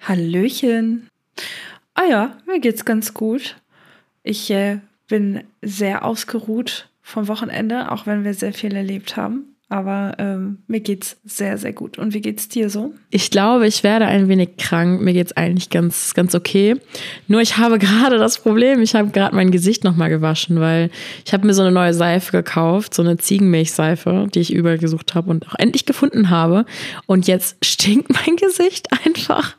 Hallöchen. Ah ja, mir geht's ganz gut. Ich äh, bin sehr ausgeruht vom Wochenende, auch wenn wir sehr viel erlebt haben. Aber ähm, mir geht's sehr, sehr gut. Und wie geht's dir so? Ich glaube, ich werde ein wenig krank. Mir geht's eigentlich ganz, ganz okay. Nur ich habe gerade das Problem, ich habe gerade mein Gesicht nochmal gewaschen, weil ich habe mir so eine neue Seife gekauft, so eine Ziegenmilchseife, die ich überall gesucht habe und auch endlich gefunden habe. Und jetzt stinkt mein Gesicht einfach.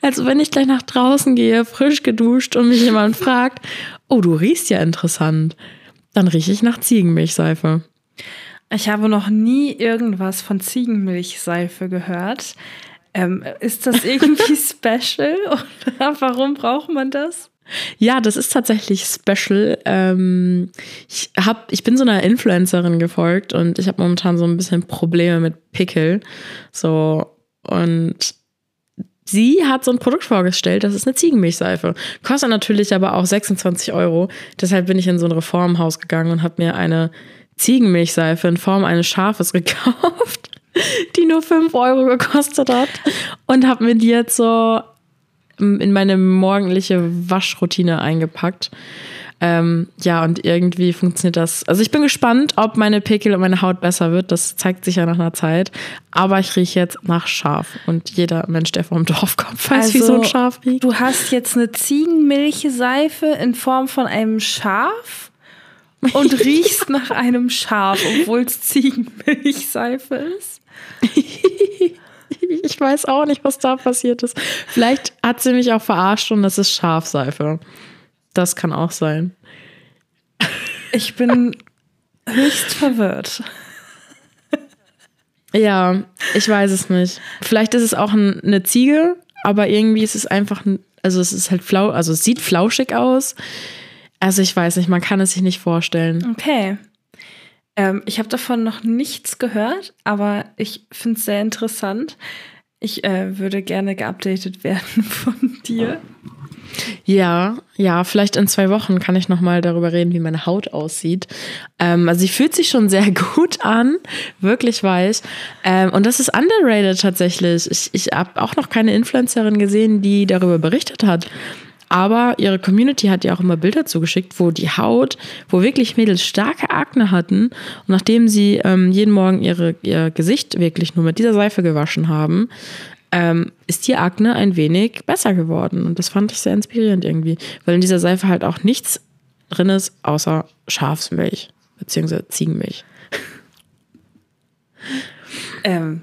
Als wenn ich gleich nach draußen gehe, frisch geduscht und mich jemand fragt, oh, du riechst ja interessant. Dann rieche ich nach Ziegenmilchseife. Ich habe noch nie irgendwas von Ziegenmilchseife gehört. Ähm, ist das irgendwie special oder warum braucht man das? Ja, das ist tatsächlich special. Ähm, ich, hab, ich bin so einer Influencerin gefolgt und ich habe momentan so ein bisschen Probleme mit Pickel. So, und sie hat so ein Produkt vorgestellt, das ist eine Ziegenmilchseife. Kostet natürlich aber auch 26 Euro. Deshalb bin ich in so ein Reformhaus gegangen und habe mir eine Ziegenmilchseife in Form eines Schafes gekauft, die nur 5 Euro gekostet hat. Und habe mir die jetzt so in meine morgendliche Waschroutine eingepackt. Ähm, ja, und irgendwie funktioniert das. Also ich bin gespannt, ob meine Pickel und meine Haut besser wird. Das zeigt sich ja nach einer Zeit. Aber ich rieche jetzt nach Schaf. Und jeder Mensch, der vom Dorf kommt, weiß, also, wie so ein also, Schaf riecht. Du hast jetzt eine Ziegenmilchseife in Form von einem Schaf? und riechst nach einem Schaf, obwohl es Ziegenmilchseife ist. ich weiß auch nicht, was da passiert ist. Vielleicht hat sie mich auch verarscht und das ist Schafseife. Das kann auch sein. Ich bin höchst verwirrt. Ja, ich weiß es nicht. Vielleicht ist es auch eine Ziege, aber irgendwie ist es einfach, also es ist halt flau, also es sieht flauschig aus. Also ich weiß nicht, man kann es sich nicht vorstellen. Okay. Ähm, ich habe davon noch nichts gehört, aber ich finde es sehr interessant. Ich äh, würde gerne geupdatet werden von dir. Ja, ja, vielleicht in zwei Wochen kann ich nochmal darüber reden, wie meine Haut aussieht. Ähm, also sie fühlt sich schon sehr gut an, wirklich weich. Ähm, und das ist underrated tatsächlich. Ich, ich habe auch noch keine Influencerin gesehen, die darüber berichtet hat. Aber ihre Community hat ja auch immer Bilder zugeschickt, wo die Haut, wo wirklich Mädels starke Akne hatten. Und nachdem sie ähm, jeden Morgen ihre, ihr Gesicht wirklich nur mit dieser Seife gewaschen haben, ähm, ist die Akne ein wenig besser geworden. Und das fand ich sehr inspirierend irgendwie. Weil in dieser Seife halt auch nichts drin ist, außer Schafsmilch, beziehungsweise Ziegenmilch. Ähm,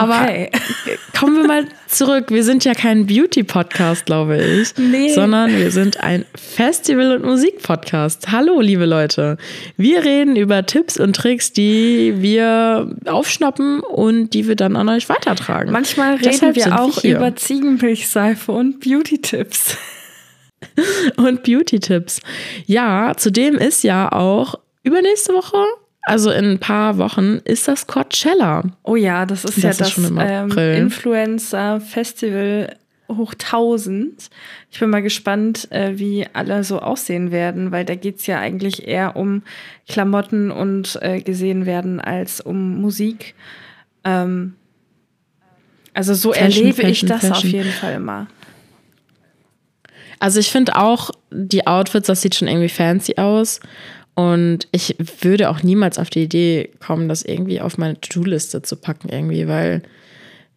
aber okay. kommen wir mal zurück. Wir sind ja kein Beauty-Podcast, glaube ich, nee. sondern wir sind ein Festival- und Musik-Podcast. Hallo, liebe Leute. Wir reden über Tipps und Tricks, die wir aufschnappen und die wir dann an euch weitertragen. Manchmal reden Deshalb wir auch wir über Ziegenmilchseife und Beauty-Tipps. und Beauty-Tipps. Ja, zudem ist ja auch übernächste Woche also in ein paar Wochen ist das Coachella. Oh ja, das ist das ja ist das ähm, Influencer-Festival hoch 1000. Ich bin mal gespannt, äh, wie alle so aussehen werden, weil da geht es ja eigentlich eher um Klamotten und äh, gesehen werden als um Musik. Ähm, also so Fashion, erlebe Fashion, ich das Fashion. auf jeden Fall immer. Also ich finde auch, die Outfits, das sieht schon irgendwie fancy aus. Und ich würde auch niemals auf die Idee kommen, das irgendwie auf meine To-Do-Liste zu packen, irgendwie, weil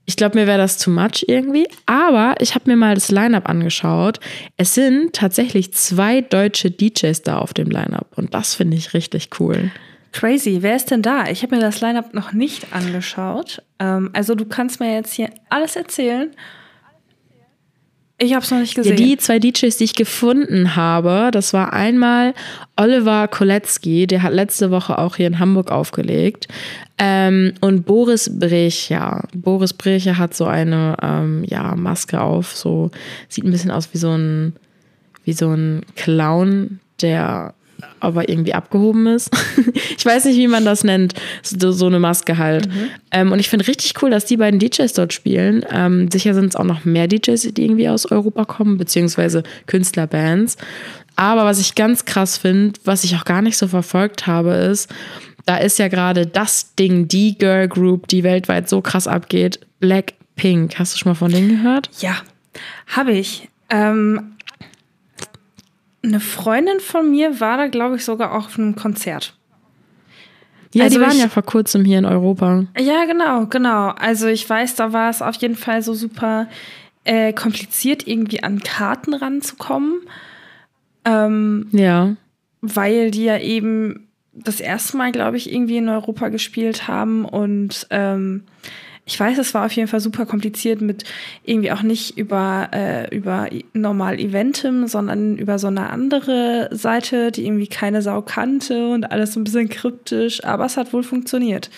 ich glaube, mir wäre das too much irgendwie. Aber ich habe mir mal das Line-Up angeschaut. Es sind tatsächlich zwei deutsche DJs da auf dem Line-Up. Und das finde ich richtig cool. Crazy. Wer ist denn da? Ich habe mir das Line-Up noch nicht angeschaut. Ähm, also, du kannst mir jetzt hier alles erzählen. Ich habe es noch nicht gesehen. Ja, die zwei DJs, die ich gefunden habe, das war einmal Oliver Kolecki, der hat letzte Woche auch hier in Hamburg aufgelegt. Ähm, und Boris Brecher. Boris Brecher hat so eine ähm, ja, Maske auf, so sieht ein bisschen aus wie so ein, wie so ein Clown, der aber irgendwie abgehoben ist. ich weiß nicht, wie man das nennt, so, so eine Maske halt. Mhm. Ähm, und ich finde richtig cool, dass die beiden DJs dort spielen. Ähm, sicher sind es auch noch mehr DJs, die irgendwie aus Europa kommen, beziehungsweise Künstlerbands. Aber was ich ganz krass finde, was ich auch gar nicht so verfolgt habe, ist, da ist ja gerade das Ding, die Girl Group, die weltweit so krass abgeht, Blackpink. Hast du schon mal von denen gehört? Ja, habe ich. Ähm, eine Freundin von mir war da, glaube ich, sogar auch auf einem Konzert. Ja, also die waren ich, ja vor kurzem hier in Europa. Ja, genau, genau. Also ich weiß, da war es auf jeden Fall so super äh, kompliziert, irgendwie an Karten ranzukommen. Ähm, ja. Weil die ja eben das erste Mal, glaube ich, irgendwie in Europa gespielt haben und ähm, ich weiß, es war auf jeden Fall super kompliziert mit irgendwie auch nicht über, äh, über normal Eventim, sondern über so eine andere Seite, die irgendwie keine Sau kannte und alles so ein bisschen kryptisch, aber es hat wohl funktioniert.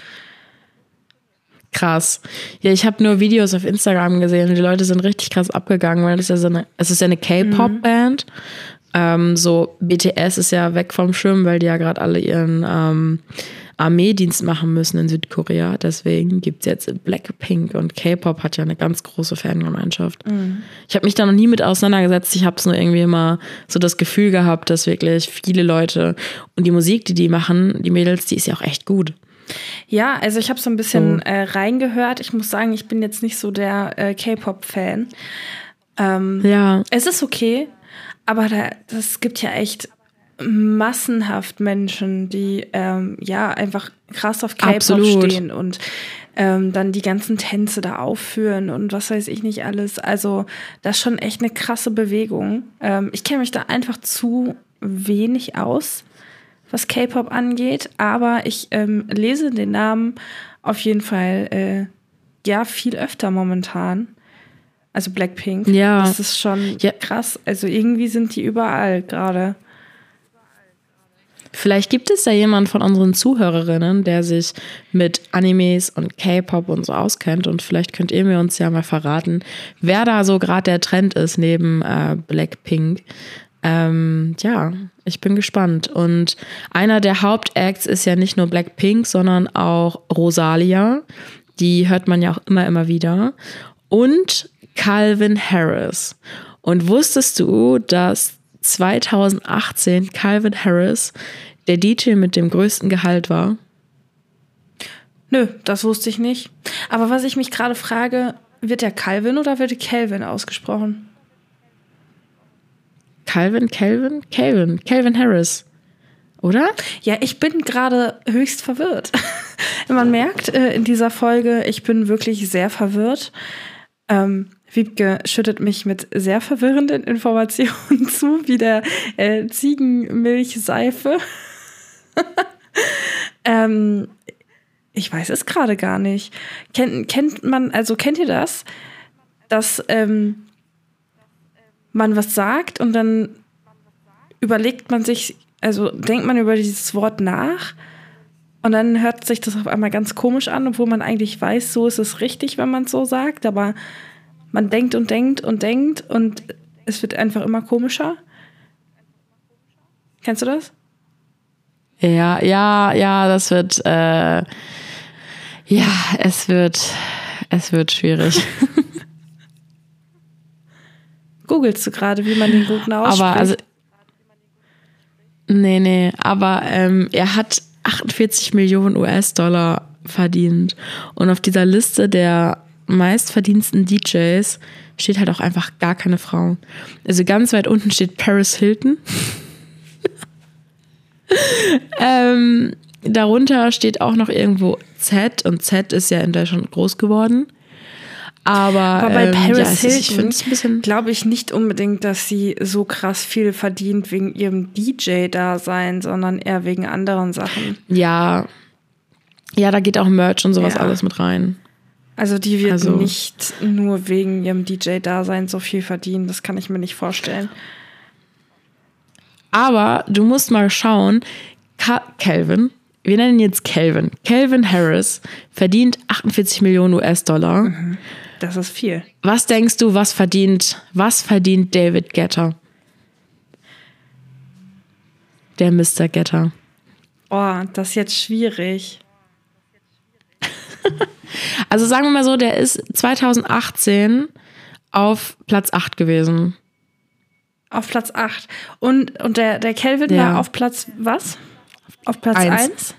Krass. Ja, ich habe nur Videos auf Instagram gesehen und die Leute sind richtig krass abgegangen, weil das ja so eine, es ist ja eine K-Pop-Band. Mhm. Ähm, so BTS ist ja weg vom Schirm, weil die ja gerade alle ihren ähm, Armeedienst machen müssen in Südkorea. Deswegen gibt es jetzt Blackpink und K-Pop hat ja eine ganz große Fangemeinschaft. Mhm. Ich habe mich da noch nie mit auseinandergesetzt. Ich habe es nur irgendwie immer so das Gefühl gehabt, dass wirklich viele Leute und die Musik, die die machen, die Mädels, die ist ja auch echt gut. Ja, also ich habe so ein bisschen so. äh, reingehört. Ich muss sagen, ich bin jetzt nicht so der äh, K-Pop-Fan. Ähm, ja. Es ist okay, aber da, das gibt ja echt massenhaft Menschen, die ähm, ja einfach krass auf K-Pop stehen und ähm, dann die ganzen Tänze da aufführen und was weiß ich nicht alles. Also das ist schon echt eine krasse Bewegung. Ähm, ich kenne mich da einfach zu wenig aus, was K-Pop angeht, aber ich ähm, lese den Namen auf jeden Fall äh, ja viel öfter momentan. Also Blackpink. Ja. Das ist schon ja. krass. Also irgendwie sind die überall gerade. Vielleicht gibt es da jemand von unseren Zuhörerinnen, der sich mit Animes und K-Pop und so auskennt und vielleicht könnt ihr mir uns ja mal verraten, wer da so gerade der Trend ist neben äh, Blackpink. Ähm, ja, ich bin gespannt. Und einer der Hauptacts ist ja nicht nur Blackpink, sondern auch Rosalia. Die hört man ja auch immer, immer wieder. Und Calvin Harris. Und wusstest du, dass 2018 Calvin Harris der DJ mit dem größten Gehalt war? Nö, das wusste ich nicht. Aber was ich mich gerade frage, wird der Calvin oder wird Calvin ausgesprochen? Calvin, Calvin, Calvin, Calvin Harris. Oder? Ja, ich bin gerade höchst verwirrt. Man merkt äh, in dieser Folge, ich bin wirklich sehr verwirrt. Ähm, Wiebke schüttet mich mit sehr verwirrenden Informationen zu, wie der äh, Ziegenmilchseife. ähm, ich weiß es gerade gar nicht. Kennt, kennt man, also kennt ihr das, dass ähm, man was sagt und dann überlegt man sich, also denkt man über dieses Wort nach und dann hört sich das auf einmal ganz komisch an, obwohl man eigentlich weiß, so ist es richtig, wenn man es so sagt, aber man denkt und denkt und denkt und es wird einfach immer komischer. Kennst du das? Ja, ja, ja, das wird, äh, ja, es wird, es wird schwierig. Googlest du gerade, wie man den guten ausspricht? Aber also, nee, nee, aber ähm, er hat 48 Millionen US-Dollar verdient und auf dieser Liste der meistverdiensten DJs steht halt auch einfach gar keine Frau. Also ganz weit unten steht Paris Hilton. ähm, darunter steht auch noch irgendwo Z und Z ist ja in Deutschland groß geworden. Aber, Aber bei ähm, Paris ja, Hilton glaube ich nicht unbedingt, dass sie so krass viel verdient wegen ihrem DJ-Dasein, sondern eher wegen anderen Sachen. Ja. Ja, da geht auch Merch und sowas ja. alles mit rein. Also die wird Also- nicht nur wegen ihrem DJ-Dasein so viel verdienen. Das kann ich mir nicht vorstellen. Aber du musst mal schauen, Calvin, wir nennen ihn jetzt Calvin. Calvin Harris verdient 48 Millionen US-Dollar. Das ist viel. Was denkst du, was verdient, was verdient David Getter? Der Mr. Getter. Oh, das ist jetzt schwierig. Also sagen wir mal so, der ist 2018 auf Platz 8 gewesen. Auf Platz 8. Und, und der, der Kelvin Ja. war auf Platz was? Auf Platz Eins. 1?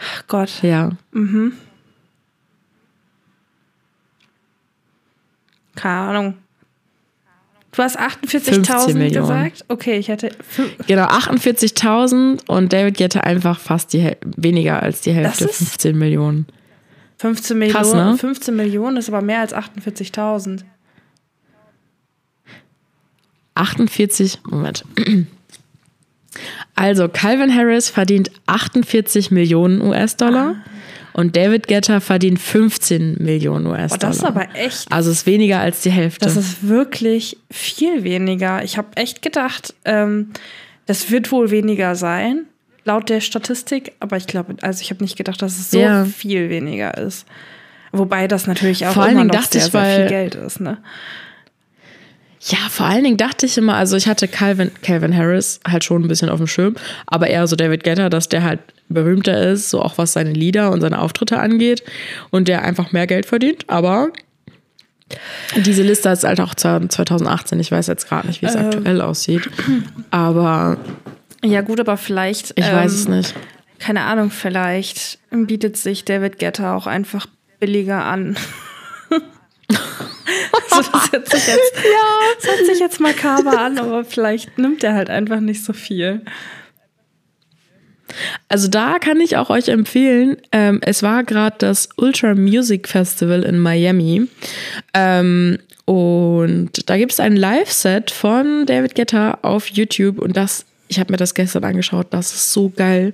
Ach Gott. Ja. Keine Ahnung. Du hast 15 48.000 Millionen. gesagt? Okay, ich hätte. Genau, 48.000 und David Getter einfach fast die Häl- weniger als die Hälfte, Das ist- 15 Millionen. 15 Millionen. Krass, ne? 15 Millionen ist aber mehr als 48.000. 48, Moment. Also, Calvin Harris verdient 48 Millionen US-Dollar und David Getter verdient 15 Millionen Oh, US-Dollar. das ist aber echt. Also, ist weniger als die Hälfte. Das ist wirklich viel weniger. Ich habe echt gedacht, ähm, das wird wohl weniger sein, laut der Statistik. Aber ich glaube, also ich habe nicht gedacht, dass es so Ja. viel weniger ist. Wobei das natürlich auch Vor immer noch dachte sehr, ich, sehr viel Geld ist. Ne? Ja, vor allen Dingen dachte ich immer, also ich hatte Calvin, Calvin Harris halt schon ein bisschen auf dem Schirm, aber eher so David Getter, dass der halt berühmter ist, so auch was seine Lieder und seine Auftritte angeht und der einfach mehr Geld verdient, aber diese Liste ist halt auch 2018, ich weiß jetzt gerade nicht, wie es aktuell aussieht, aber Ja, gut, aber vielleicht. ich weiß ähm, es nicht. Keine Ahnung, vielleicht bietet sich David Guetta auch einfach billiger an. also das hört sich jetzt, ja. das hört sich jetzt makaber an, aber vielleicht nimmt er halt einfach nicht so viel. Also da kann ich auch euch empfehlen, ähm, es war gerade das Ultra Music Festival in Miami. Ähm, und da gibt es ein Live-Set von David Guetta auf YouTube und das, ich habe mir das gestern angeschaut, das ist so geil.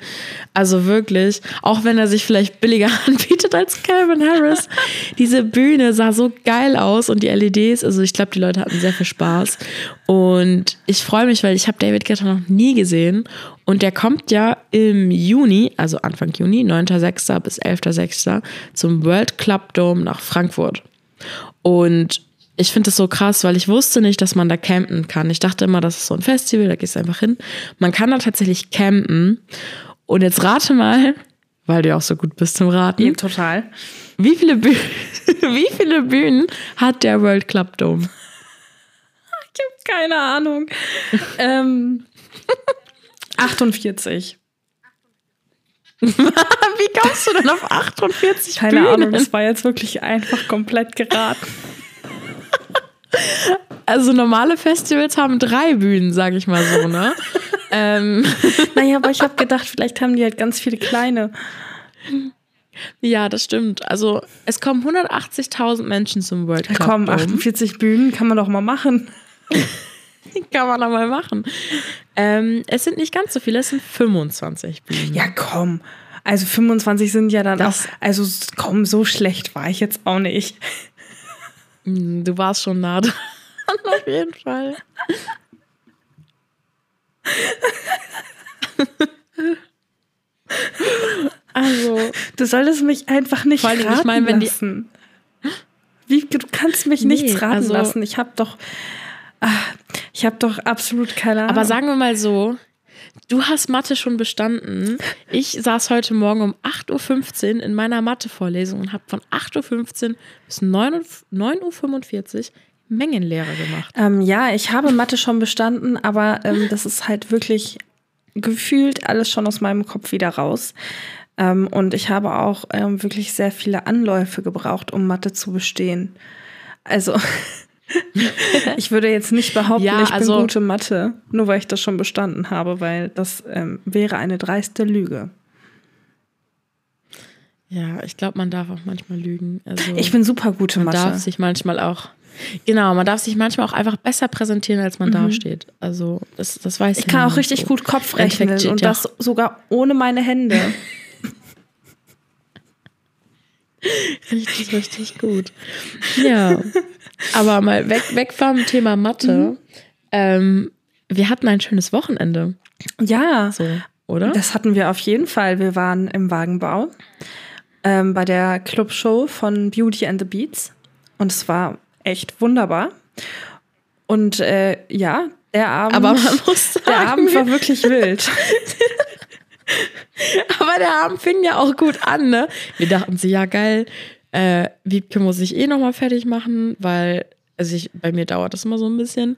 Also wirklich, auch wenn er sich vielleicht billiger anbietet als Calvin Harris, diese Bühne sah so geil aus und die LEDs, also ich glaube, die Leute hatten sehr viel Spaß. Und ich freue mich, weil ich habe David Guetta noch nie gesehen und der kommt ja im Juni, also Anfang Juni, 9.6. bis 11.6. zum World Club Dome nach Frankfurt. Und ich finde das so krass, weil ich wusste nicht, dass man da campen kann. Ich dachte immer, das ist so ein Festival, da gehst du einfach hin. Man kann da tatsächlich campen. Und jetzt rate mal, weil du ja auch so gut bist zum Raten, total. wie viele, Bühnen, wie viele Bühnen hat der World Club Dome? Ich habe keine Ahnung. ähm, 48. Wie kommst du denn auf 48 Keine Bühnen? Ahnung, das war jetzt wirklich einfach komplett geraten. Also normale Festivals haben drei Bühnen, sag ich mal so, ne? ähm, Naja, aber ich habe gedacht, vielleicht haben die halt ganz viele kleine. ja, das stimmt. Also es kommen 180.000 Menschen zum World Club Komm, Dome. 48 Bühnen kann man doch mal machen. Kann man aber machen. Ähm, es sind nicht ganz so viele, es sind 25 Bühnen. Ja, komm. Also 25 sind ja dann Das- auch. Also komm, so schlecht war ich jetzt auch nicht. Hm, Du warst schon nah dran, auf jeden Fall. Also, Du solltest mich einfach nicht Vor allem, ich raten meine, wenn die- lassen. Wie, du kannst mich nichts Nee, raten also- lassen. Ich habe doch, ah, ich habe doch absolut keine Ahnung. aber sagen wir mal so, du hast Mathe schon bestanden. Ich saß heute Morgen um 8.15 Uhr in meiner Mathe-Vorlesung und habe von 8.15 Uhr bis 9 Uhr- 9.45 Uhr Mengenlehre gemacht. Ähm, ja, ich habe Mathe schon bestanden, aber ähm, das ist halt wirklich gefühlt alles schon aus meinem Kopf wieder raus. Ähm, und ich habe auch ähm, wirklich sehr viele Anläufe gebraucht, um Mathe zu bestehen. Also, ich würde jetzt nicht behaupten, Ja, ich also- bin gute Mathe, nur weil ich das schon bestanden habe, weil das ähm, wäre eine dreiste Lüge. Ja, ich glaube, man darf auch manchmal lügen. Also, Ich bin super gute man darf Mathe. sich manchmal auch. Genau, man darf sich manchmal auch einfach besser präsentieren, als man dasteht. Also, das, das weiß Ich ja kann auch richtig so. gut Kopf rechnen steht und ja das sogar ohne meine Hände. Richtig, richtig gut. Ja. Aber mal weg, weg vom Thema Mathe. Mhm. Ähm, wir hatten ein schönes Wochenende. Ja. So, oder? Das hatten wir auf jeden Fall. Wir waren im Wagenbau ähm, bei der Clubshow von Beauty and the Beats. Und es war echt wunderbar. Und äh, ja, der Abend, Aber man muss sagen, der Abend war wirklich wild. Aber der Abend fing ja auch gut an, ne? Wir dachten sie, ja geil, äh, Wiebke muss ich eh nochmal fertig machen, weil, also ich, bei mir dauert das immer so ein bisschen.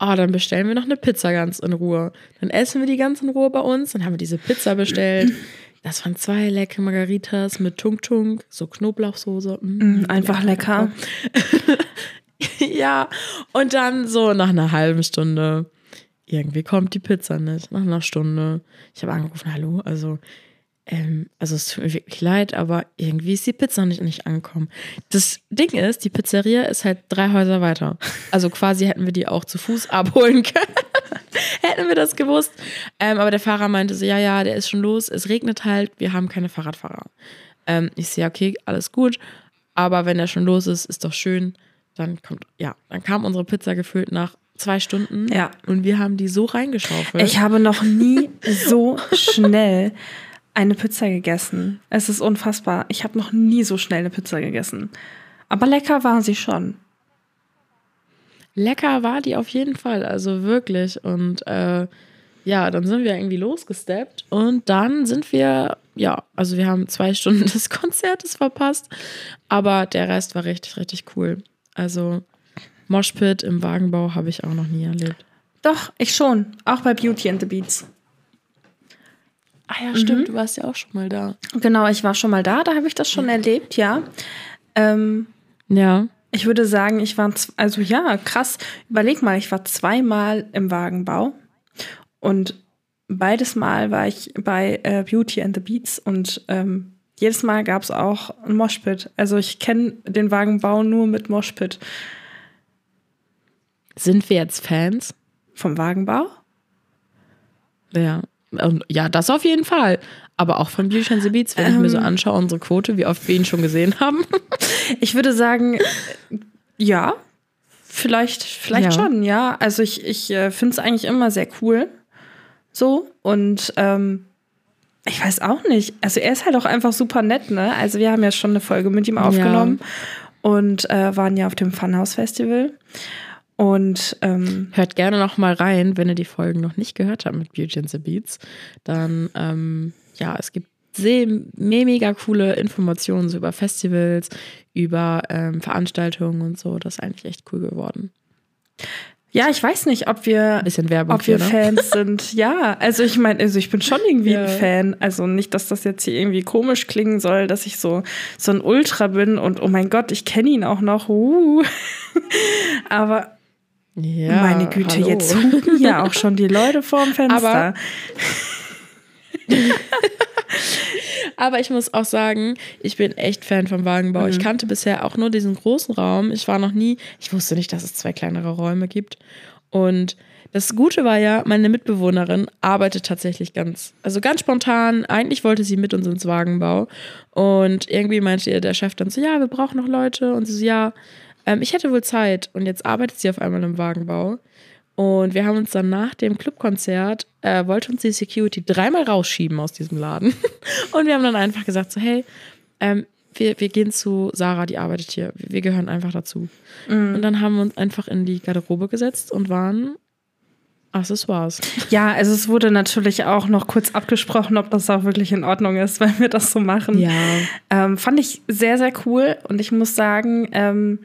Oh, dann bestellen wir noch eine Pizza ganz in Ruhe. Dann essen wir die ganz in Ruhe bei uns. Dann haben wir diese Pizza bestellt. Das waren zwei leckere Margaritas mit Tung Tung, so Knoblauchsoße. Mm, einfach ja, lecker. ja, und dann so nach einer halben Stunde irgendwie kommt die Pizza nicht. Nach einer Stunde. Ich habe angerufen, hallo, also, ähm, also es tut mir wirklich leid, aber irgendwie ist die Pizza nicht, nicht angekommen. Das Ding ist, die Pizzeria ist halt drei Häuser weiter. Also quasi hätten wir die auch zu Fuß abholen können. hätten wir das gewusst. Ähm, aber der Fahrer meinte so, ja, ja, der ist schon los, es regnet halt, wir haben keine Fahrradfahrer. Ähm, ich sehe, okay, alles gut, aber wenn er schon los ist, ist doch schön. Dann kommt, ja, dann kam unsere Pizza gefüllt nach zwei Stunden. Ja. Und wir haben die so reingeschaufelt. Ich habe noch nie so schnell eine Pizza gegessen. Es ist unfassbar. Ich habe noch nie so schnell eine Pizza gegessen. Aber lecker war sie schon. Lecker war die auf jeden Fall, also wirklich. Und äh, ja, dann sind wir irgendwie losgesteppt und dann sind wir, ja, also wir haben zwei Stunden des Konzertes verpasst, aber der Rest war richtig, richtig cool. Also Moshpit im Wagenbau habe ich auch noch nie erlebt. Doch, ich schon. Auch bei Beauty and the Beats. Ah ja, stimmt, mhm. du warst ja auch schon mal da. Genau, ich war schon mal da, da habe ich das schon erlebt, ja. Ähm, ja. Ich würde sagen, ich war, also ja, krass. Überleg mal, ich war zweimal im Wagenbau und beides Mal war ich bei äh, Beauty and the Beats und ähm, jedes Mal gab es auch ein Moshpit. Also ich kenne den Wagenbau nur mit Moshpit. Sind wir jetzt Fans? Vom Wagenbau? Ja. Und ja, das auf jeden Fall. Aber auch von Beauty and the Beats, wenn ähm, ich mir so ähm. anschaue, unsere Quote, wie oft wir ihn schon gesehen haben. ich würde sagen, ja. Vielleicht, vielleicht ja. schon, ja. Also ich, ich äh, finde es eigentlich immer sehr cool. So. Und ähm, ich weiß auch nicht. Also er ist halt auch einfach super nett, ne? Also wir haben ja schon eine Folge mit ihm aufgenommen ja. und äh, waren ja auf dem Funhouse Festival. Und ähm, hört gerne noch mal rein, wenn ihr die Folgen noch nicht gehört habt mit Beauty and the Beats. Dann ähm, ja, es gibt sehr mega coole Informationen so über Festivals, über ähm, Veranstaltungen und so. Das ist eigentlich echt cool geworden. Ja, ich weiß nicht, ob wir, bisschen Werbung ob wir hier, ne? Fans sind. Ja, also ich meine, also ich bin schon irgendwie ja. ein Fan. Also nicht, dass das jetzt hier irgendwie komisch klingen soll, dass ich so, so ein Ultra bin und oh mein Gott, ich kenne ihn auch noch. Uh. Aber ja, Meine Güte, hallo. jetzt hupen ja auch schon die Leute vorm Fenster. Aber, Aber ich muss auch sagen, ich bin echt Fan vom Wagenbau. Mhm. Ich kannte bisher auch nur diesen großen Raum. Ich war noch nie, ich wusste nicht, dass es zwei kleinere Räume gibt. Und das Gute war ja, meine Mitbewohnerin arbeitet tatsächlich ganz, also ganz spontan. Eigentlich wollte sie mit uns ins Wagenbau. Und irgendwie meinte ihr der Chef dann so, ja, wir brauchen noch Leute. Und sie so, ja, ähm, ich hätte wohl Zeit und jetzt arbeitet sie auf einmal im Wagenbau. Und wir haben uns dann nach dem Clubkonzert, äh, wollte uns die Security dreimal rausschieben aus diesem Laden. und wir haben dann einfach gesagt, so, hey, ähm, wir, wir gehen zu Sarah, die arbeitet hier. Wir gehören einfach dazu. Mhm. Und dann haben wir uns einfach in die Garderobe gesetzt und waren Accessoires. Ja, also es wurde natürlich auch noch kurz abgesprochen, ob das auch wirklich in Ordnung ist, wenn wir das so machen. Ja. Ähm, fand ich sehr, sehr cool und ich muss sagen, ähm,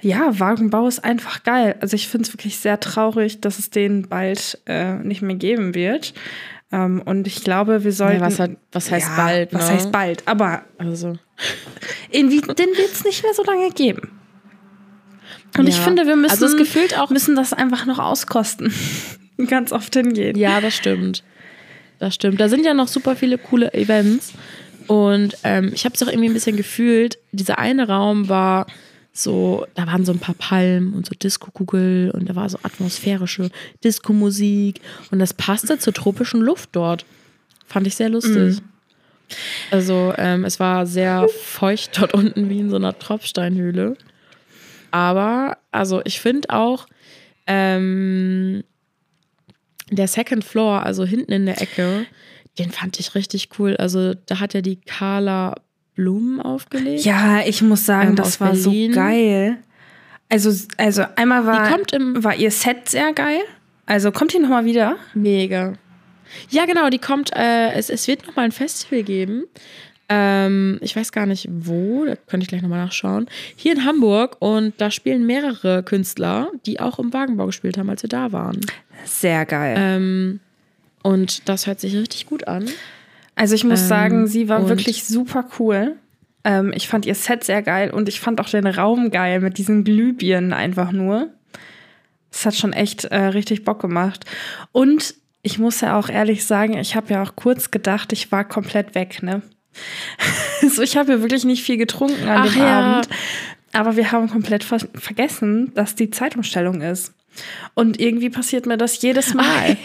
ja, Wagenbau ist einfach geil. Also ich finde es wirklich sehr traurig, dass es den bald äh, nicht mehr geben wird. Ähm, und ich glaube, wir sollten. Ja, was, hat, was, heißt ja, bald? Ne? Was heißt bald? Aber also. irgendwie, den wird es nicht mehr so lange geben. Und ja. ich finde, wir müssen, also es gefühlt auch müssen das einfach noch auskosten. Ganz oft hingehen. Ja, das stimmt. Das stimmt. Da sind ja noch super viele coole Events. Und ähm, ich habe es auch irgendwie ein bisschen gefühlt. Dieser eine Raum war so, da waren so ein paar Palmen und so Disco-Kugel und da war so atmosphärische Disco-Musik. Und das passte zur tropischen Luft dort. Fand ich sehr lustig. Mhm. Also ähm, es war sehr feucht dort unten wie in so einer Tropfsteinhöhle. Aber also ich finde auch ähm, der Second Floor, also hinten in der Ecke, den fand ich richtig cool. Also da hat ja die Carla Blumen aufgelegt. Ja, ich muss sagen, Ähm, das war Berlin. so geil. Also, also einmal war, Die kommt im- war ihr Set sehr geil. Also kommt die nochmal wieder? Mega. Ja, genau, die kommt, äh, es, es wird nochmal ein Festival geben. Ähm, ich weiß gar nicht wo, da könnte ich gleich nochmal nachschauen. Hier in Hamburg und da spielen mehrere Künstler, die auch im Wagenbau gespielt haben, als wir da waren. Sehr geil. Ähm, und das hört sich richtig gut an. Also ich muss Ähm, sagen, sie war wirklich super cool. Ähm, ich fand ihr Set sehr geil und ich fand auch den Raum geil mit diesen Glühbirnen einfach nur. Es hat schon echt äh, richtig Bock gemacht. Und ich muss ja auch ehrlich sagen, ich habe ja auch kurz gedacht, ich war komplett weg, ne? So, ich habe ja wirklich nicht viel getrunken an Ach dem ja. Abend. Aber wir haben komplett ver vergessen, dass die Zeitumstellung ist. Und irgendwie passiert mir das jedes Mal.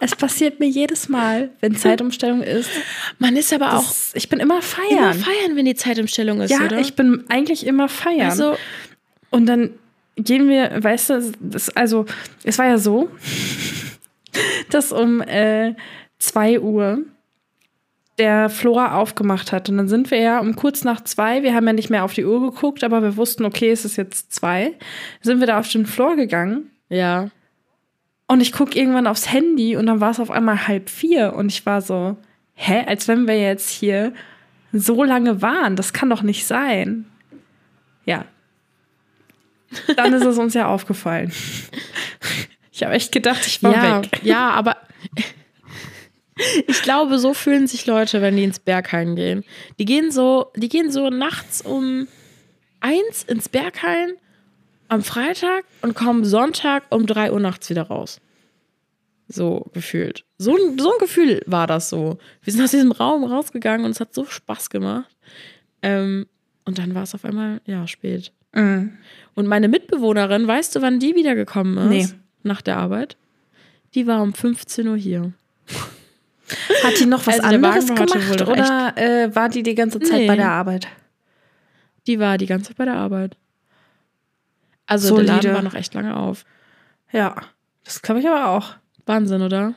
Es passiert mir jedes Mal, wenn Zeitumstellung ist. Man ist aber auch Das, ich bin immer immer feiern. feiern, wenn die Zeitumstellung ist, ja, oder? ich bin eigentlich immer feiern. also, Und dann gehen wir, weißt du, das, also es war ja so, dass um äh, 2 Uhr der Flora aufgemacht hat. Und dann sind wir ja um kurz nach zwei, wir haben ja nicht mehr auf die Uhr geguckt, aber wir wussten, okay, es ist jetzt zwei, sind wir da auf den Floor gegangen. ja. Und ich gucke irgendwann aufs Handy und dann war es auf einmal halb vier. Und ich war so, hä, als wenn wir jetzt hier so lange waren. Das kann doch nicht sein. Ja. Dann ist es uns ja aufgefallen. Ich habe echt gedacht, ich war ja, weg. Ja, aber ich glaube, so fühlen sich Leute, wenn die ins Berghain gehen. Die gehen so, die gehen so nachts um eins ins Berghain am Freitag und kommen Sonntag um drei Uhr nachts wieder raus. So gefühlt. So, ein- so ein Gefühl war das so. Wir sind aus diesem Raum rausgegangen und es hat so Spaß gemacht. Ähm, und dann war es auf einmal, ja, spät. Mhm. Und meine Mitbewohnerin, weißt du, wann die wiedergekommen ist? Nee. Nach der Arbeit? Die war um 15 Uhr hier. Hat die noch was Also der anderes gemacht oder äh, war die die ganze Zeit Nee. bei der Arbeit? Die war die ganze Zeit bei der Arbeit. Also der Solide. Laden war noch echt lange auf. Ja, das glaube ich aber auch. Wahnsinn, oder?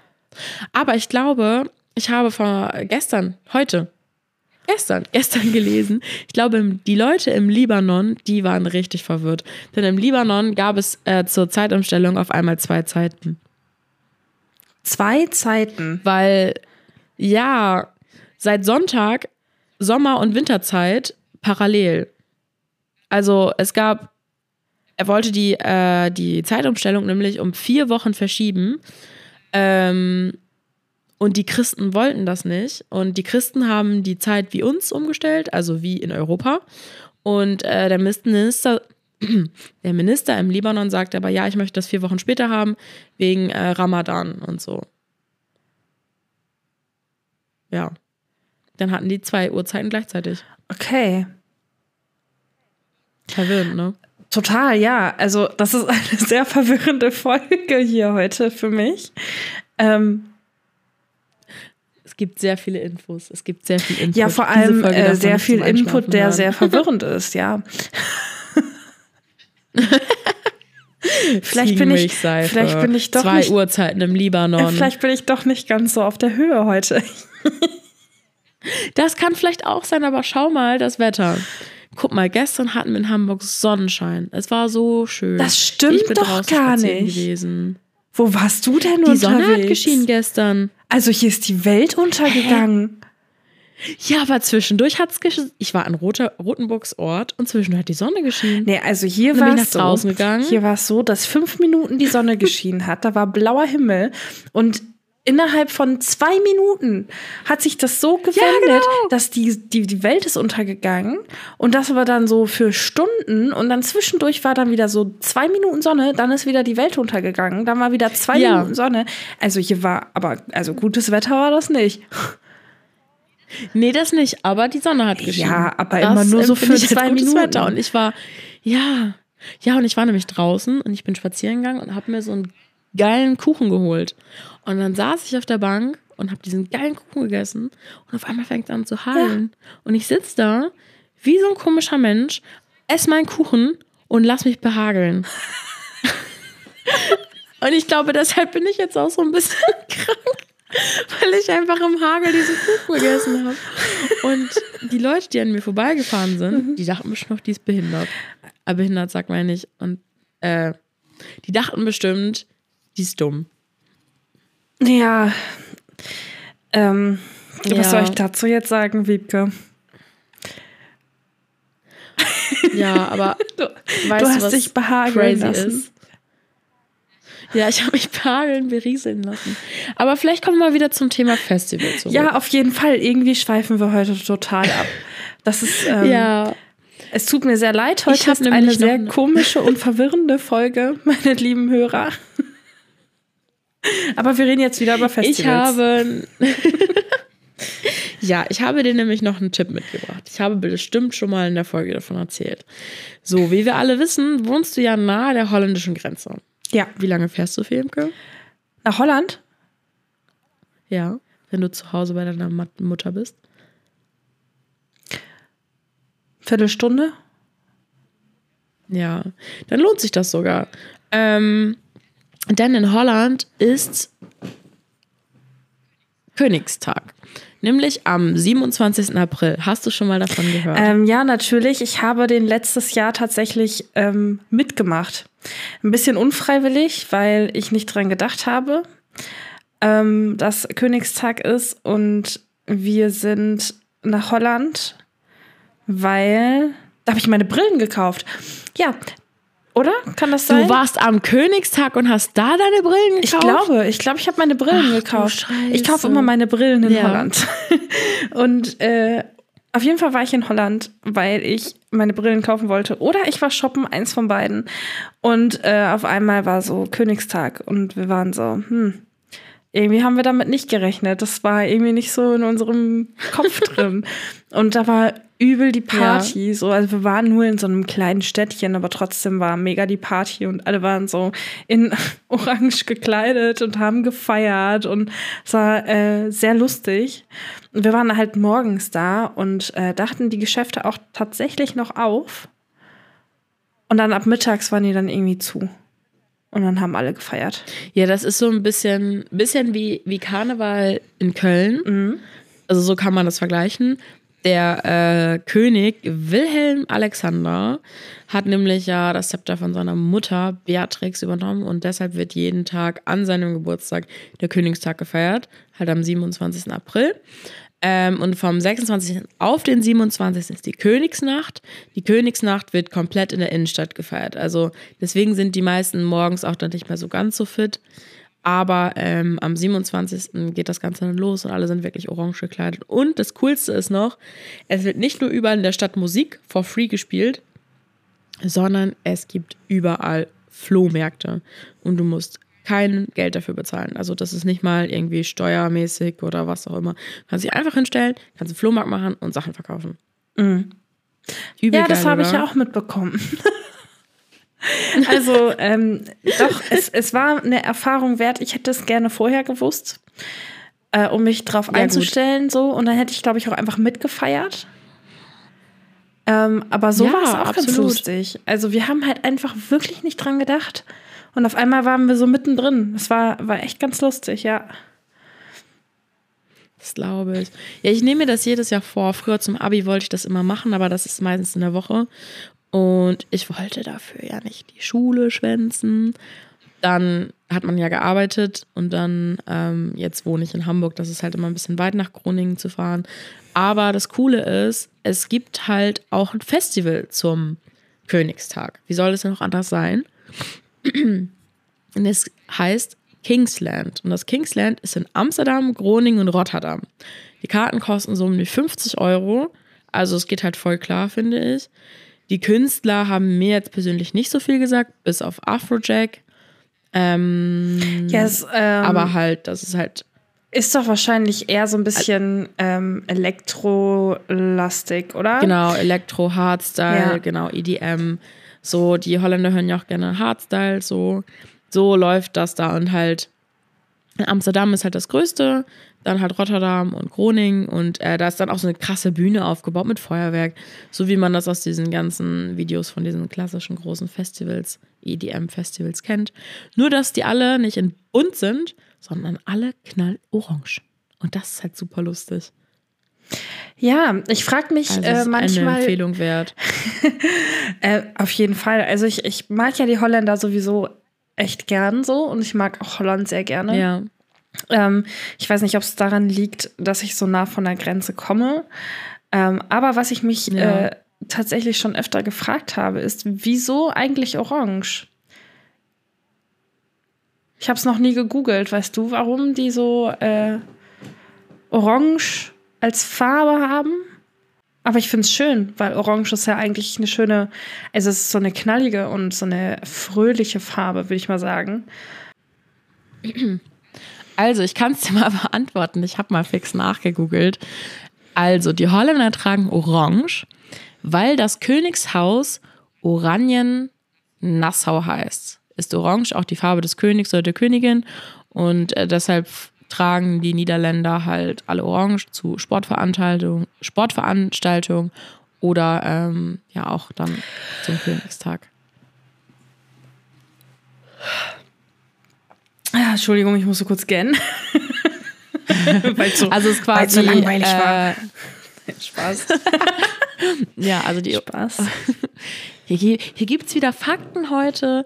Aber ich glaube, ich habe vor gestern, heute, gestern, gestern gelesen, ich glaube, die Leute im Libanon, die waren richtig verwirrt. Denn im Libanon gab es äh, zur Zeitumstellung auf einmal zwei Zeiten. Zwei Zeiten. Weil, ja, seit Sonntag Sommer- und Winterzeit parallel. Also es gab, er wollte die, äh, die Zeitumstellung nämlich um vier Wochen verschieben. Ähm, und die Christen wollten das nicht. Und die Christen haben die Zeit wie uns umgestellt, also wie in Europa. Und äh, der Minister, der Minister im Libanon sagt aber, ja, ich möchte das vier Wochen später haben, wegen äh, Ramadan und so. Ja. Dann hatten die zwei Uhrzeiten gleichzeitig. Okay. Verwirrend, ne? Total, ja. Also, das ist eine sehr verwirrende Folge hier heute für mich. Ähm, Es gibt sehr viele Infos. Es gibt sehr viel Input. ja, vor allem äh, sehr viel Input, der sehr verwirrend ist, ja. vielleicht bin ich, vielleicht bin ich doch zwei nicht, Uhrzeiten im Libanon. vielleicht bin ich doch nicht ganz so auf der Höhe heute. Das kann vielleicht auch sein, aber schau mal das Wetter. Guck mal, gestern hatten wir in Hamburg Sonnenschein. Es war so schön. Das stimmt ich bin doch gar nicht. gewesen. Wo warst du denn Die unterwegs? Sonne hat geschienen gestern. Also hier ist die Welt untergegangen. Ja, aber zwischendurch hat es geschienen. Ich war an Roter, Rotenburgs Ort und zwischendurch hat die Sonne geschienen. Nee, also hier war es so. draußen gegangen. Hier war es so, dass fünf Minuten die Sonne geschienen hat. Da war blauer Himmel und innerhalb von zwei Minuten hat sich das so gewendet, genau. dass die, die, die Welt ist untergegangen und das war dann so für Stunden und dann zwischendurch war dann wieder so zwei Minuten Sonne, dann ist wieder die Welt untergegangen, dann war wieder zwei Ja. Minuten Sonne. Also hier war, aber also gutes Wetter war das nicht. Nee, das nicht, aber die Sonne hat geschienen. Ja, aber Das immer nur so empfinde für zwei Minuten. Wetter. Und ich war, ja, ja, und ich war nämlich draußen und ich bin spazieren gegangen und habe mir so einen geilen Kuchen geholt. Und dann saß ich auf der Bank und habe diesen geilen Kuchen gegessen und auf einmal fängt es an zu hageln. Und ich sitze da wie so ein komischer Mensch, esse meinen Kuchen und lass mich behageln. und ich glaube, deshalb bin ich jetzt auch so ein bisschen krank. Ich einfach im Hagel diesen Kuchen gegessen habe. Und die Leute, die an mir vorbeigefahren sind, die dachten bestimmt noch, die ist behindert. Aber behindert sagt man ja nicht. Und äh, die dachten bestimmt, die ist dumm. Ja. Ähm, Ja. Was soll ich dazu jetzt sagen, Wiebke? Ja, aber Du, weißt du hast dich behageln crazy lassen. ist? Ja, ich habe mich behageln, berieseln lassen. Aber vielleicht kommen wir mal wieder zum Thema Festival zurück. Ja, auf jeden Fall. Irgendwie schweifen wir heute total ab. Das ist, ähm, ja. es tut mir sehr leid. Heute ist eine sehr eine- komische und verwirrende Folge, meine lieben Hörer. Aber wir reden jetzt wieder über Festivals. Ich habe. ja, ich habe dir nämlich noch einen Tipp mitgebracht. Ich habe bestimmt schon mal in der Folge davon erzählt. So, wie wir alle wissen, wohnst du ja nahe der holländischen Grenze. Ja, Wie lange fährst du für Imke? nach Holland? Ja, wenn du zu Hause bei deiner Mutter bist. Viertelstunde? Ja, dann lohnt sich das sogar. Ähm, denn in Holland ist Königstag. Nämlich am 27. April. Hast du schon mal davon gehört? Ähm, ja, natürlich. Ich habe den letztes Jahr tatsächlich ähm, mitgemacht. Ein bisschen unfreiwillig, weil ich nicht dran gedacht habe, ähm, dass Königstag ist und wir sind nach Holland, weil da habe ich meine Brillen gekauft. Ja, oder? Kann das sein? Du warst am Königstag und hast da deine Brillen gekauft? Ich glaube, ich glaube, ich habe meine Brillen Ach, gekauft. Ich kaufe immer meine Brillen in Ja. Holland. Und äh, auf jeden Fall war ich in Holland, weil ich meine Brillen kaufen wollte. Oder ich war shoppen, eins von beiden. Und äh, auf einmal war so Königstag und wir waren so, hm, irgendwie haben wir damit nicht gerechnet. Das war irgendwie nicht so in unserem Kopf drin. Und da war übel die Party. So, also wir waren nur in so einem kleinen Städtchen, aber trotzdem war mega die Party und alle waren so in orange gekleidet und haben gefeiert und es war äh, sehr lustig. Und wir waren halt morgens da und äh, dachten die Geschäfte auch tatsächlich noch auf. Und dann ab mittags waren die dann irgendwie zu. Und dann haben alle gefeiert. Ja, das ist so ein bisschen, bisschen wie, wie Karneval in Köln. Also so kann man das vergleichen. Der äh, König Wilhelm Alexander hat nämlich ja das Zepter von seiner Mutter Beatrix übernommen und deshalb wird jeden Tag an seinem Geburtstag der Königstag gefeiert, halt am 27. April. Ähm, und vom 26. auf den 27. ist die Königsnacht. Die Königsnacht wird komplett in der Innenstadt gefeiert. Also deswegen sind die meisten morgens auch dann nicht mehr so ganz so fit. Aber ähm, am 27. geht das Ganze dann los und alle sind wirklich orange gekleidet. Und das Coolste ist noch, es wird nicht nur überall in der Stadt Musik for free gespielt, sondern es gibt überall Flohmärkte. Und du musst kein Geld dafür bezahlen. Also das ist nicht mal irgendwie steuermäßig oder was auch immer. Du kannst dich einfach hinstellen, kannst einen Flohmarkt machen und Sachen verkaufen. Übel Ja, das habe ich ja auch mitbekommen. also, ähm, doch, es, es war eine Erfahrung wert. Ich hätte es gerne vorher gewusst, äh, um mich drauf gut. einzustellen. So. Und dann hätte ich, glaube ich, auch einfach mitgefeiert. Ähm, aber so Ja, war es auch ganz absolut. lustig. Also, wir haben halt einfach wirklich nicht dran gedacht. Und auf einmal waren wir so mittendrin. Es war, war echt ganz lustig, ja. Das glaube ich. Ja, ich nehme mir das jedes Jahr vor. Früher zum Abi wollte ich das immer machen, aber das ist meistens in der Woche. Und ich wollte dafür ja nicht die Schule schwänzen. Dann hat man ja gearbeitet und dann, ähm, jetzt wohne ich in Hamburg, das ist halt immer ein bisschen weit nach Groningen zu fahren. Aber das Coole ist, es gibt halt auch ein Festival zum Königstag. Wie soll es denn noch anders sein? Und es heißt Kingsland. Und das Kingsland ist in Amsterdam, Groningen und Rotterdam. Die Karten kosten so um die 50 Euro. Also es geht halt voll klar, finde ich. Die Künstler haben mir jetzt persönlich nicht so viel gesagt, bis auf Afrojack. Ähm, Ja, es ähm, aber halt, das ist halt ist doch wahrscheinlich eher so ein bisschen ähm, elektrolastig, oder? Genau, Elektro, Hardstyle, Ja. genau, EDM. So, die Holländer hören ja auch gerne Hardstyle, so. So läuft das da und halt Amsterdam ist halt das größte, dann halt Rotterdam und Groningen und äh, da ist dann auch so eine krasse Bühne aufgebaut mit Feuerwerk, so wie man das aus diesen ganzen Videos von diesen klassischen großen Festivals, EDM-Festivals kennt. Nur, dass die alle nicht in bunt sind, sondern alle knallorange. Und das ist halt super lustig. Ja, ich frage mich Also äh, ist manchmal. eine Empfehlung wert. Äh, auf jeden Fall. Also ich, ich mag ja die Holländer sowieso echt gern so und ich mag auch Holland sehr gerne. Ja. Ähm, ich weiß nicht, ob es daran liegt, dass ich so nah von der Grenze komme. Ähm, aber was ich mich Ja. äh, tatsächlich schon öfter gefragt habe, ist, wieso eigentlich orange? Ich habe es noch nie gegoogelt. Weißt du, warum die so äh, orange als Farbe haben? Aber ich finde es schön, weil Orange ist ja eigentlich eine schöne, also es ist so eine knallige und so eine fröhliche Farbe, würde ich mal sagen. Also, ich kann es dir mal beantworten. Ich habe mal fix nachgegoogelt. Also, die Holländer tragen Orange, weil das Königshaus Oranien-Nassau heißt. Ist Orange auch die Farbe des Königs oder der Königin und äh, deshalb tragen die Niederländer halt alle Orange zu Sportveranstaltungen Sportveranstaltungen oder ähm, ja auch dann zum Königstag. Ah, Entschuldigung, ich musste kurz scannen. weil so, Also es ist quasi so langweilig war. äh, Spaß. ja, also die Spaß. Hier, hier, gibt es wieder Fakten heute.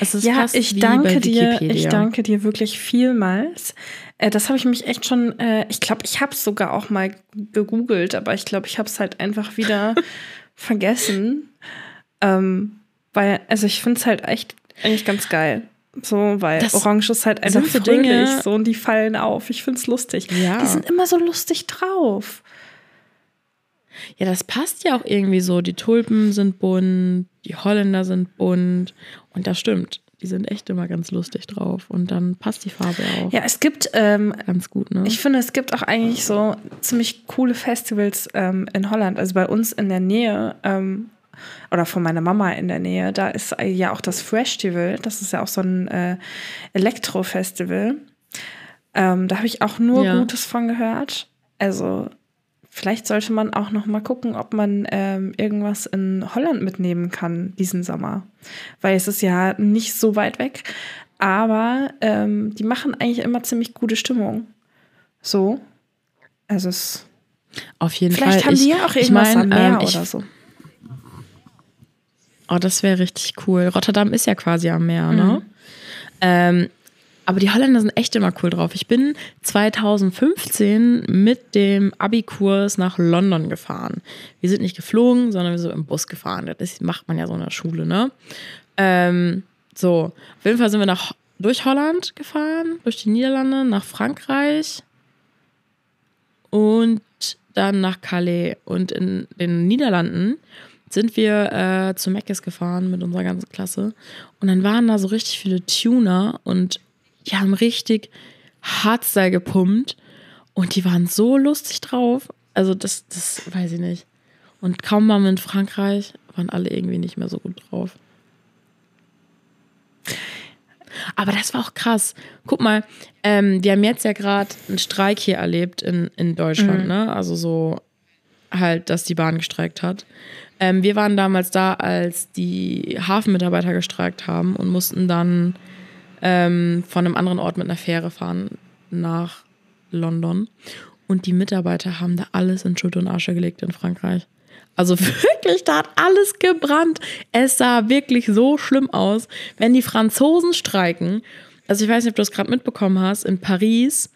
Es ist Ja, ich danke dir. Ich danke dir wirklich vielmals. Äh, das habe ich mich echt schon, äh, ich glaube, ich habe es sogar auch mal gegoogelt, aber ich glaube, ich habe es halt einfach wieder vergessen. Ähm, weil, also ich finde es halt echt eigentlich ganz geil. So, weil Das Orange ist halt einfach so fröhlich, Dinge- so und die fallen auf. Ich finde es lustig. Ja. Die sind immer so lustig drauf. Ja, das passt ja auch irgendwie so. Die Tulpen sind bunt, die Holländer sind bunt. Und das stimmt. Die sind echt immer ganz lustig drauf. Und dann passt die Farbe auch Ja, es gibt ähm, ganz gut, ne? Ich finde, es gibt auch eigentlich so ziemlich coole Festivals ähm, in Holland. Also bei uns in der Nähe, ähm, oder von meiner Mama in der Nähe, da ist ja auch das Freshtival. Das ist ja auch so ein äh, Elektro-Festival. Ähm, da habe ich auch nur Ja. Gutes von gehört. Also vielleicht sollte man auch noch mal gucken, ob man ähm, irgendwas in Holland mitnehmen kann diesen Sommer. Weil es ist ja nicht so weit weg. Aber ähm, die machen eigentlich immer ziemlich gute Stimmung. So. Also es, Auf jeden vielleicht Fall. haben ich, die ja auch ich irgendwas mein, am Meer ähm, ich, oder so. Oh, das wäre richtig cool. Rotterdam ist ja quasi am Meer, Mhm. ne? Ähm, aber die Holländer sind echt immer cool drauf. Ich bin 2015 mit dem Abikurs nach London gefahren. Wir sind nicht geflogen, sondern wir sind im Bus gefahren. Das macht man ja so in der Schule, ne? Ähm, so, auf jeden Fall sind wir nach, durch Holland gefahren, durch die Niederlande, nach Frankreich und dann nach Calais. Und in den Niederlanden sind wir äh, zu Meckes gefahren mit unserer ganzen Klasse. Und dann waren da so richtig viele Tuner und die haben richtig Hardstyle gepumpt. Und die waren so lustig drauf. Also das, das weiß ich nicht. Und kaum waren wir in Frankreich, waren alle irgendwie nicht mehr so gut drauf. Aber das war auch krass. Guck mal, ähm, wir haben jetzt ja gerade einen Streik hier erlebt in, in Deutschland, ne? Also so halt, dass die Bahn gestreikt hat. Ähm, wir waren damals da, als die Hafenmitarbeiter gestreikt haben und mussten dann ähm, von einem anderen Ort mit einer Fähre fahren nach London. Und die Mitarbeiter haben da alles in Schutt und Asche gelegt in Frankreich. Also wirklich, da hat alles gebrannt. Es sah wirklich so schlimm aus. Wenn die Franzosen streiken, also ich weiß nicht, ob du das gerade mitbekommen hast, in Paris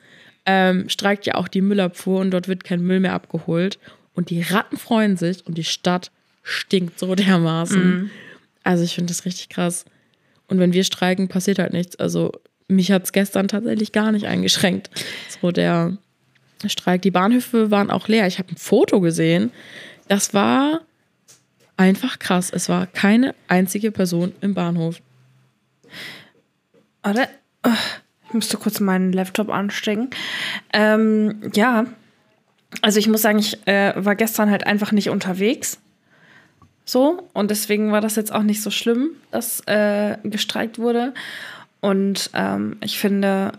ähm, streikt ja auch die Müllabfuhr und dort wird kein Müll mehr abgeholt. Und die Ratten freuen sich und die Stadt stinkt so dermaßen. Also ich finde das richtig krass. Und wenn wir streiken, passiert halt nichts. Also mich hat es gestern tatsächlich gar nicht eingeschränkt. So der Streik. Die Bahnhöfe waren auch leer. Ich habe ein Foto gesehen. Das war einfach krass. Es war keine einzige Person im Bahnhof. Warte. Ich müsste kurz meinen Laptop anstecken. Ähm, ja. Also ich muss sagen, ich äh, war gestern halt einfach nicht unterwegs. So. Und deswegen war das jetzt auch nicht so schlimm, dass äh, gestreikt wurde. Und ähm, ich finde,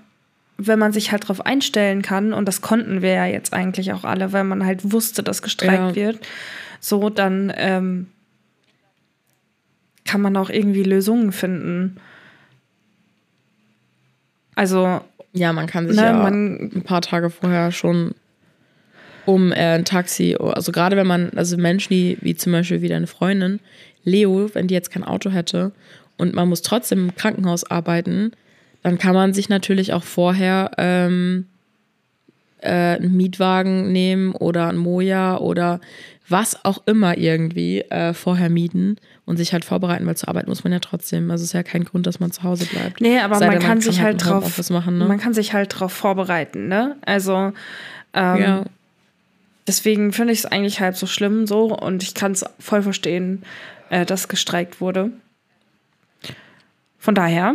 wenn man sich halt darauf einstellen kann, und das konnten wir ja jetzt eigentlich auch alle, weil man halt wusste, dass gestreikt Ja. wird, so dann ähm, kann man auch irgendwie Lösungen finden. Also, Ja, man kann sich ne, ja man, ein paar Tage vorher schon um äh, ein Taxi, also gerade wenn man, also Menschen, die, wie zum Beispiel wie deine Freundin, Leo, wenn die jetzt kein Auto hätte und man muss trotzdem im Krankenhaus arbeiten, dann kann man sich natürlich auch vorher ähm, äh, einen Mietwagen nehmen oder ein Moja oder was auch immer irgendwie äh, vorher mieten und sich halt vorbereiten, weil zur Arbeit muss man ja trotzdem. Also es ist ja kein Grund, dass man zu Hause bleibt. nee, aber man denn, kann sich halt ein drauf, machen, ne? man kann sich halt drauf vorbereiten, ne? Also, ähm, ja. Deswegen finde ich es eigentlich halb so schlimm so und ich kann es voll verstehen, äh, dass gestreikt wurde. Von daher,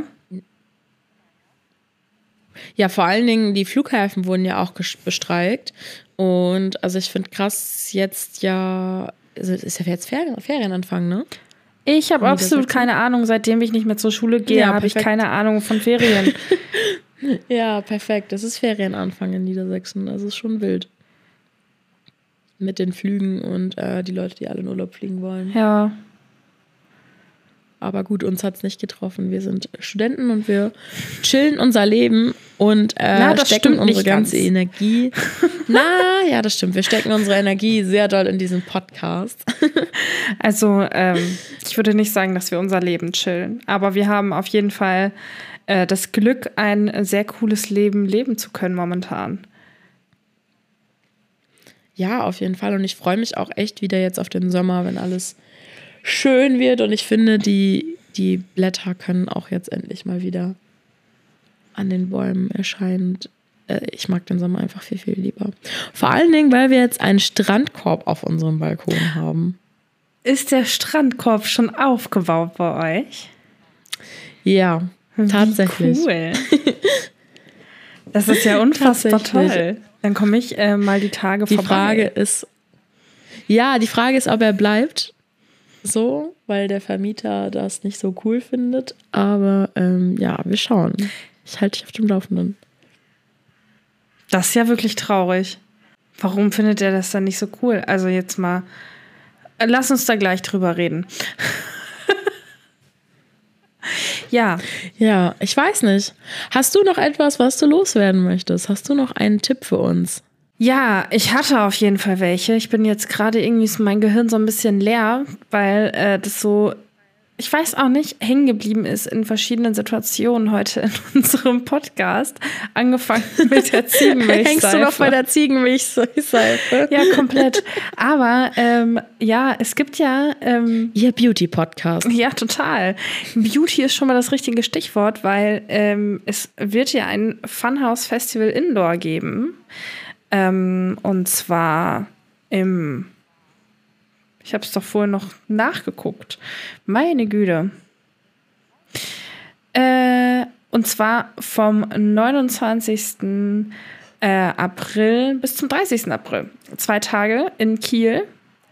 Ja, vor allen Dingen, die Flughäfen wurden ja auch bestreikt. Und also ich finde krass, jetzt ja, also es ist ja jetzt Ferien, Ferienanfang, ne? ich habe absolut das- keine Ahnung, seitdem ich nicht mehr zur Schule gehe, Ja, habe ich keine Ahnung von Ferien. Ja, perfekt. Es ist Ferienanfang in Niedersachsen. Es ist schon wild. Mit den Flügen und äh, die Leute, die alle in Urlaub fliegen wollen. ja, Aber gut, uns hat es nicht getroffen. Wir sind Studenten und wir chillen unser Leben und äh, Na, das stecken stimmt unsere ganze ganz. Energie. Na, ja, das stimmt. Wir stecken unsere Energie sehr doll in diesen Podcast. also ähm, ich würde nicht sagen, dass wir unser Leben chillen, aber wir haben auf jeden Fall äh, das Glück, ein sehr cooles Leben leben zu können momentan. Ja, auf jeden Fall. Und ich freue mich auch echt wieder jetzt auf den Sommer, wenn alles schön wird. Und ich finde, die, die Blätter können auch jetzt endlich mal wieder an den Bäumen erscheinen. Äh, Ich mag den Sommer einfach viel, viel lieber. Vor allen Dingen, weil wir jetzt einen Strandkorb auf unserem Balkon haben. Ist der Strandkorb schon aufgebaut bei euch? Ja, Wie tatsächlich. Cool. Das ist ja unfassbar toll. Dann komme ich äh, mal die Tage Die vorbei. Frage ist, ja, die Frage ist, ob er bleibt. So, weil der Vermieter das nicht so cool findet. Aber ähm, ja, wir schauen. Ich halte dich auf dem Laufenden. Das ist ja wirklich traurig. Warum findet er das dann nicht so cool? Also jetzt mal, lass uns da gleich drüber reden. Ja, Ja, ich weiß nicht. Hast du noch etwas, was du loswerden möchtest? Hast du noch einen Tipp für uns? ja, ich hatte auf jeden Fall welche. Ich bin jetzt gerade irgendwie ist mein Gehirn so ein bisschen leer, weil äh, das so, ich weiß auch nicht, hängen geblieben ist in verschiedenen Situationen heute in unserem Podcast. Angefangen mit der Ziegenmilchseife. Hängst du noch bei der Ziegenmilchseife? Ja, komplett. Aber ähm, ja, es gibt ja, ähm, Ihr Beauty-Podcast. ja, total. Beauty ist schon mal das richtige Stichwort, weil ähm, es wird ja ein Funhouse Festival Indoor geben. Ähm, und zwar im, ich habe es doch vorher noch nachgeguckt. Meine Güte. Äh, und zwar vom 29. Äh, April bis zum 30. April. Zwei Tage in Kiel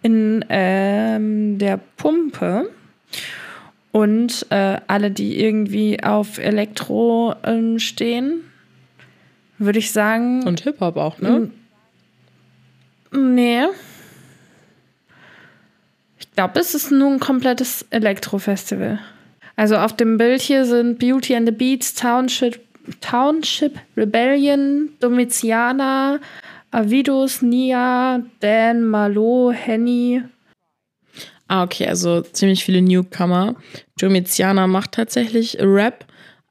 in ähm, der Pumpe. Und äh, alle, die irgendwie auf Elektro ähm, stehen, würde ich sagen. Und Hip-Hop auch, ne? Nee. Ich glaube, es ist nur ein komplettes Elektro-Festival. Also auf dem Bild hier sind Beauty and the Beats, Township, Township Rebellion, Domitiana, Avidos, Nia, Dan, Malo, Henny. Ah, okay, also ziemlich viele Newcomer. Domitiana macht tatsächlich Rap,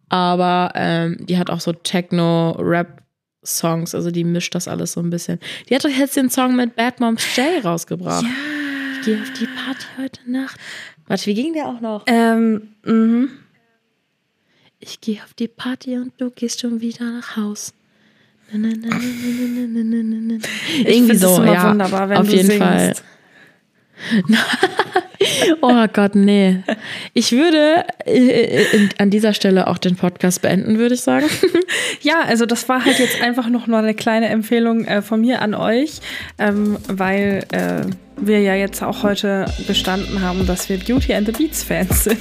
aber ähm, die hat auch so Techno-Rap-Songs, also die mischt das alles so ein bisschen. Die hat doch jetzt den Song mit Bad Moms J rausgebracht ich gehe auf die Party heute Nacht. Warte, wie ging der auch noch? Ähm, mhm. Ich gehe auf die Party und du gehst schon wieder nach Haus. Na, na, na, Irgendwie so, ja. Wunderbar, wenn auf jeden singst. Fall. Oh Gott, nee. Ich würde äh, äh, an dieser Stelle auch den Podcast beenden, würde ich sagen. Ja, also das war halt jetzt einfach noch mal eine kleine Empfehlung äh, von mir an euch, ähm, weil wir ja jetzt auch heute gestanden haben, dass wir Beauty and the Beats Fans sind.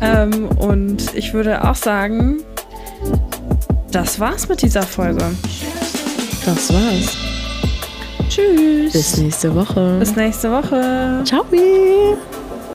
ähm, und ich würde auch sagen, das war's mit dieser Folge. Das war's. Tschüss. Bis nächste Woche. Bis nächste Woche. Ciao.